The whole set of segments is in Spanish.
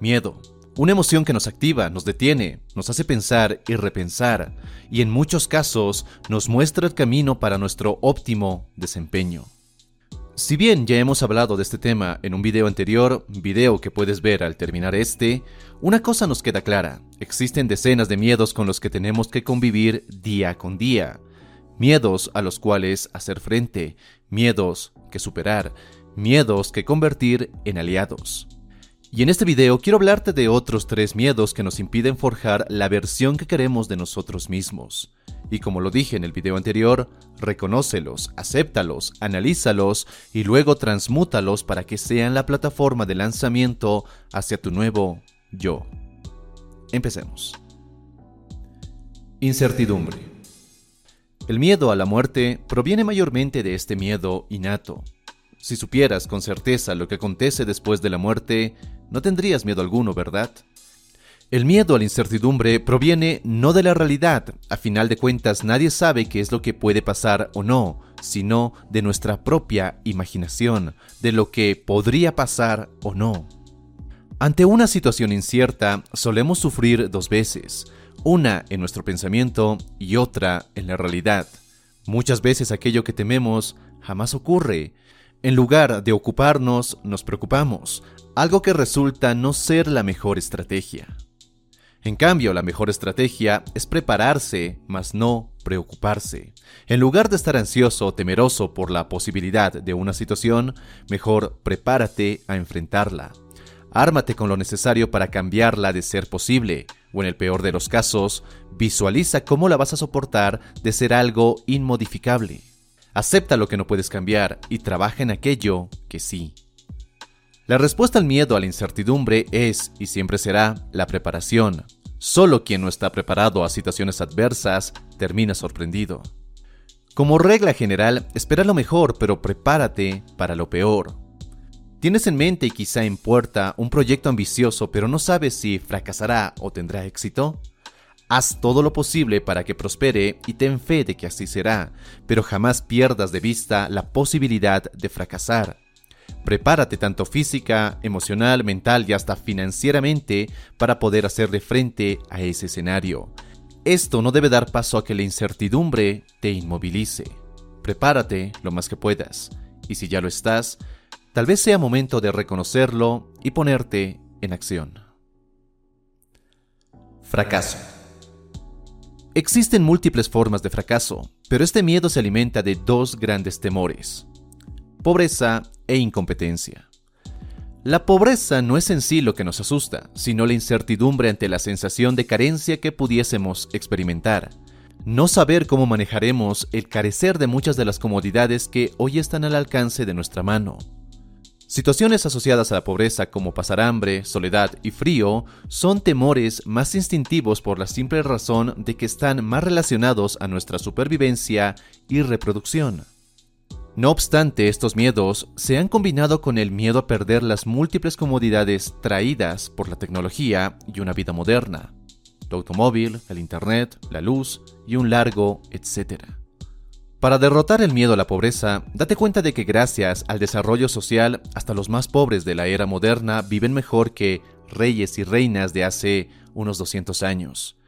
Miedo. Una emoción que nos activa, nos detiene, nos hace pensar y repensar, y en muchos casos nos muestra el camino para nuestro óptimo desempeño. Si bien ya hemos hablado de este tema en un video anterior, video que puedes ver al terminar este, una cosa nos queda clara, existen decenas de miedos con los que tenemos que convivir día con día, miedos a los cuales hacer frente, miedos que superar, miedos que convertir en aliados. Y en este video quiero hablarte de otros tres miedos que nos impiden forjar la versión que queremos de nosotros mismos. Y como lo dije en el video anterior, reconócelos, acéptalos, analízalos y luego transmútalos para que sean la plataforma de lanzamiento hacia tu nuevo yo. Empecemos. Incertidumbre. El miedo a la muerte proviene mayormente de este miedo innato. Si supieras con certeza lo que acontece después de la muerte, no tendrías miedo alguno, ¿verdad? El miedo a la incertidumbre proviene no de la realidad, a final de cuentas nadie sabe qué es lo que puede pasar o no, sino de nuestra propia imaginación, de lo que podría pasar o no. Ante una situación incierta solemos sufrir dos veces, una en nuestro pensamiento y otra en la realidad. Muchas veces aquello que tememos jamás ocurre. En lugar de ocuparnos, nos preocupamos, algo que resulta no ser la mejor estrategia. En cambio, la mejor estrategia es prepararse, mas no preocuparse. En lugar de estar ansioso o temeroso por la posibilidad de una situación, mejor prepárate a enfrentarla. Ármate con lo necesario para cambiarla de ser posible, o en el peor de los casos, visualiza cómo la vas a soportar de ser algo inmodificable. Acepta lo que no puedes cambiar y trabaja en aquello que sí. La respuesta al miedo a la incertidumbre es, y siempre será, la preparación. Solo quien no está preparado a situaciones adversas termina sorprendido. Como regla general, espera lo mejor, pero prepárate para lo peor. Tienes en mente y quizá en puerta un proyecto ambicioso, pero no sabes si fracasará o tendrá éxito. Haz todo lo posible para que prospere y ten fe de que así será, pero jamás pierdas de vista la posibilidad de fracasar. Prepárate tanto física, emocional, mental y hasta financieramente para poder hacerle frente a ese escenario. Esto no debe dar paso a que la incertidumbre te inmovilice. Prepárate lo más que puedas. Y si ya lo estás, tal vez sea momento de reconocerlo y ponerte en acción. Fracaso. Existen múltiples formas de fracaso, pero este miedo se alimenta de dos grandes temores. Pobreza e incompetencia. La pobreza no es en sí lo que nos asusta, sino la incertidumbre ante la sensación de carencia que pudiésemos experimentar. No saber cómo manejaremos el carecer de muchas de las comodidades que hoy están al alcance de nuestra mano. Situaciones asociadas a la pobreza como pasar hambre, soledad y frío son temores más instintivos por la simple razón de que están más relacionados a nuestra supervivencia y reproducción. No obstante, estos miedos se han combinado con el miedo a perder las múltiples comodidades traídas por la tecnología y una vida moderna, tu automóvil, el Internet, la luz y un largo etcétera. Para derrotar el miedo a la pobreza, date cuenta de que gracias al desarrollo social, hasta los más pobres de la era moderna viven mejor que reyes y reinas de hace unos 200 años.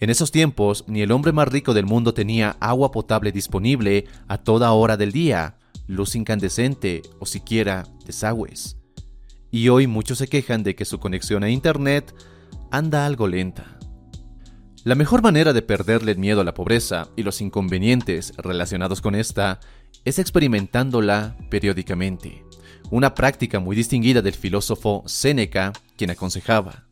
En esos tiempos, ni el hombre más rico del mundo tenía agua potable disponible a toda hora del día, luz incandescente o siquiera desagües. Y hoy muchos se quejan de que su conexión a Internet anda algo lenta. La mejor manera de perderle el miedo a la pobreza y los inconvenientes relacionados con esta es experimentándola periódicamente, una práctica muy distinguida del filósofo Séneca, quien aconsejaba.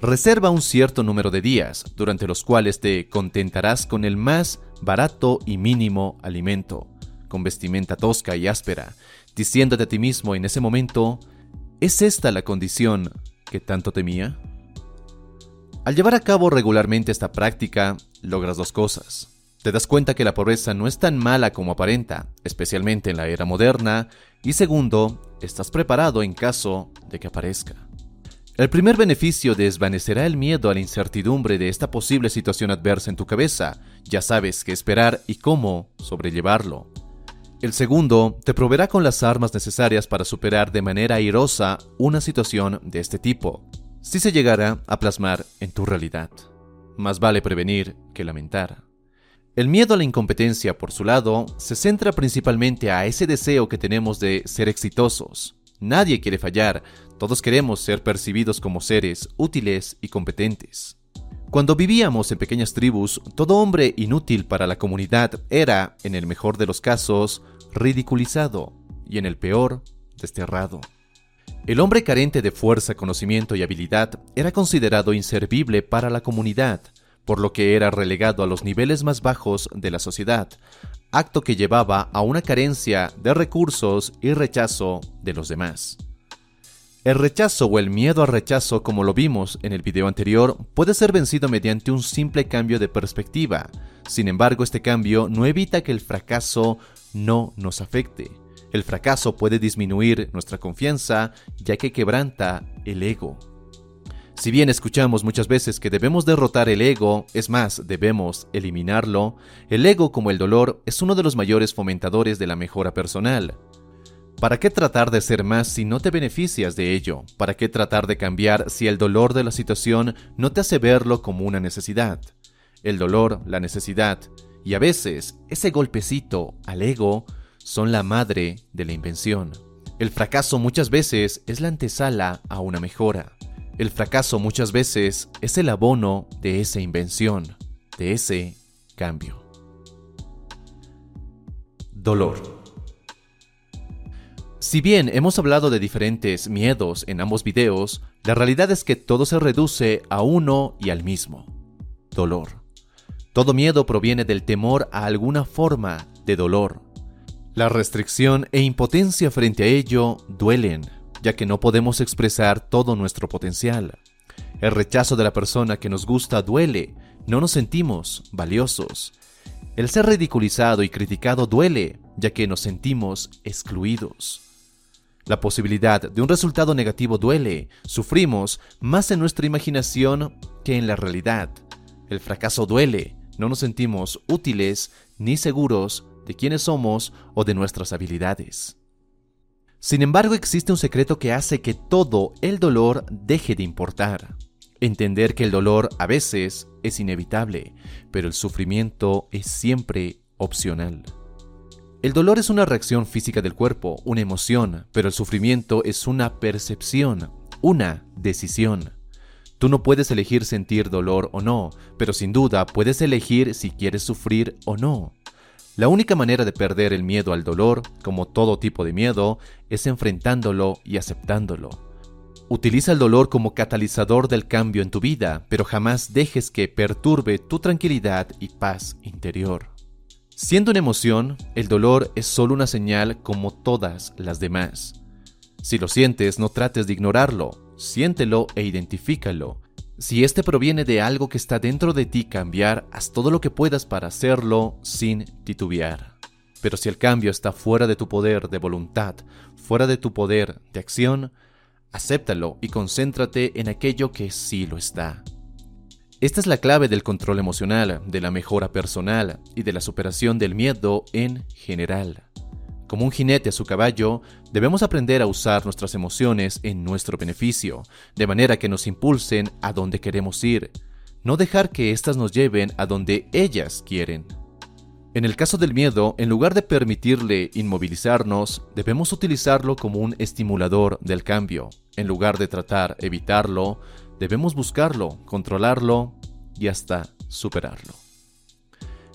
Reserva un cierto número de días durante los cuales te contentarás con el más barato y mínimo alimento, con vestimenta tosca y áspera, diciéndote a ti mismo en ese momento, ¿es esta la condición que tanto temía? Al llevar a cabo regularmente esta práctica, logras dos cosas. Te das cuenta que la pobreza no es tan mala como aparenta, especialmente en la era moderna, y segundo, estás preparado en caso de que aparezca. El primer beneficio desvanecerá el miedo a la incertidumbre de esta posible situación adversa en tu cabeza. Ya sabes qué esperar y cómo sobrellevarlo. El segundo te proveerá con las armas necesarias para superar de manera airosa una situación de este tipo. Si se llegara a plasmar en tu realidad. Más vale prevenir que lamentar. El miedo a la incompetencia, por su lado, se centra principalmente a ese deseo que tenemos de ser exitosos. Nadie quiere fallar, todos queremos ser percibidos como seres útiles y competentes. Cuando vivíamos en pequeñas tribus, todo hombre inútil para la comunidad era, en el mejor de los casos, ridiculizado y en el peor, desterrado. El hombre carente de fuerza, conocimiento y habilidad era considerado inservible para la comunidad, por lo que era relegado a los niveles más bajos de la sociedad, acto que llevaba a una carencia de recursos y rechazo de los demás. El rechazo o el miedo al rechazo, como lo vimos en el video anterior, puede ser vencido mediante un simple cambio de perspectiva. Sin embargo, este cambio no evita que el fracaso no nos afecte. El fracaso puede disminuir nuestra confianza ya que quebranta el ego. Si bien escuchamos muchas veces que debemos derrotar el ego, es más, debemos eliminarlo, el ego como el dolor es uno de los mayores fomentadores de la mejora personal. ¿Para qué tratar de ser más si no te beneficias de ello? ¿Para qué tratar de cambiar si el dolor de la situación no te hace verlo como una necesidad? El dolor, la necesidad y a veces ese golpecito al ego son la madre de la invención. El fracaso muchas veces es la antesala a una mejora. El fracaso muchas veces es el abono de esa invención, de ese cambio. Dolor. Si bien hemos hablado de diferentes miedos en ambos videos, la realidad es que todo se reduce a uno y al mismo, dolor. Todo miedo proviene del temor a alguna forma de dolor. La restricción e impotencia frente a ello duelen, ya que no podemos expresar todo nuestro potencial. El rechazo de la persona que nos gusta duele, no nos sentimos valiosos. El ser ridiculizado y criticado duele, ya que nos sentimos excluidos. La posibilidad de un resultado negativo duele, sufrimos más en nuestra imaginación que en la realidad. El fracaso duele, no nos sentimos útiles ni seguros quiénes somos o de nuestras habilidades. Sin embargo, existe un secreto que hace que todo el dolor deje de importar. Entender que el dolor a veces es inevitable, pero el sufrimiento es siempre opcional. El dolor es una reacción física del cuerpo, una emoción, pero el sufrimiento es una percepción, una decisión. Tú no puedes elegir sentir dolor o no, pero sin duda puedes elegir si quieres sufrir o no. La única manera de perder el miedo al dolor, como todo tipo de miedo, es enfrentándolo y aceptándolo. Utiliza el dolor como catalizador del cambio en tu vida, pero jamás dejes que perturbe tu tranquilidad y paz interior. Siendo una emoción, el dolor es solo una señal como todas las demás. Si lo sientes, no trates de ignorarlo, siéntelo e identifícalo. Si este proviene de algo que está dentro de ti cambiar, haz todo lo que puedas para hacerlo sin titubear. Pero si el cambio está fuera de tu poder de voluntad, fuera de tu poder de acción, acéptalo y concéntrate en aquello que sí lo está. Esta es la clave del control emocional, de la mejora personal y de la superación del miedo en general. Como un jinete a su caballo, debemos aprender a usar nuestras emociones en nuestro beneficio, de manera que nos impulsen a donde queremos ir, no dejar que éstas nos lleven a donde ellas quieren. En el caso del miedo, en lugar de permitirle inmovilizarnos, debemos utilizarlo como un estimulador del cambio. En lugar de tratar evitarlo, debemos buscarlo, controlarlo y hasta superarlo.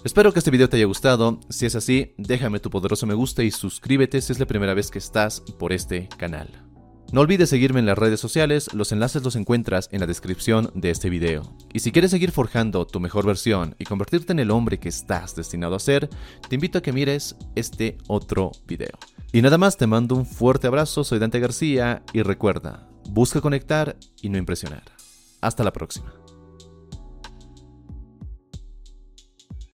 Espero que este video te haya gustado, si es así, déjame tu poderoso me gusta y suscríbete si es la primera vez que estás por este canal. No olvides seguirme en las redes sociales, los enlaces los encuentras en la descripción de este video. Y si quieres seguir forjando tu mejor versión y convertirte en el hombre que estás destinado a ser, te invito a que mires este otro video. Y nada más, te mando un fuerte abrazo, soy Dante García y recuerda, busca conectar y no impresionar. Hasta la próxima.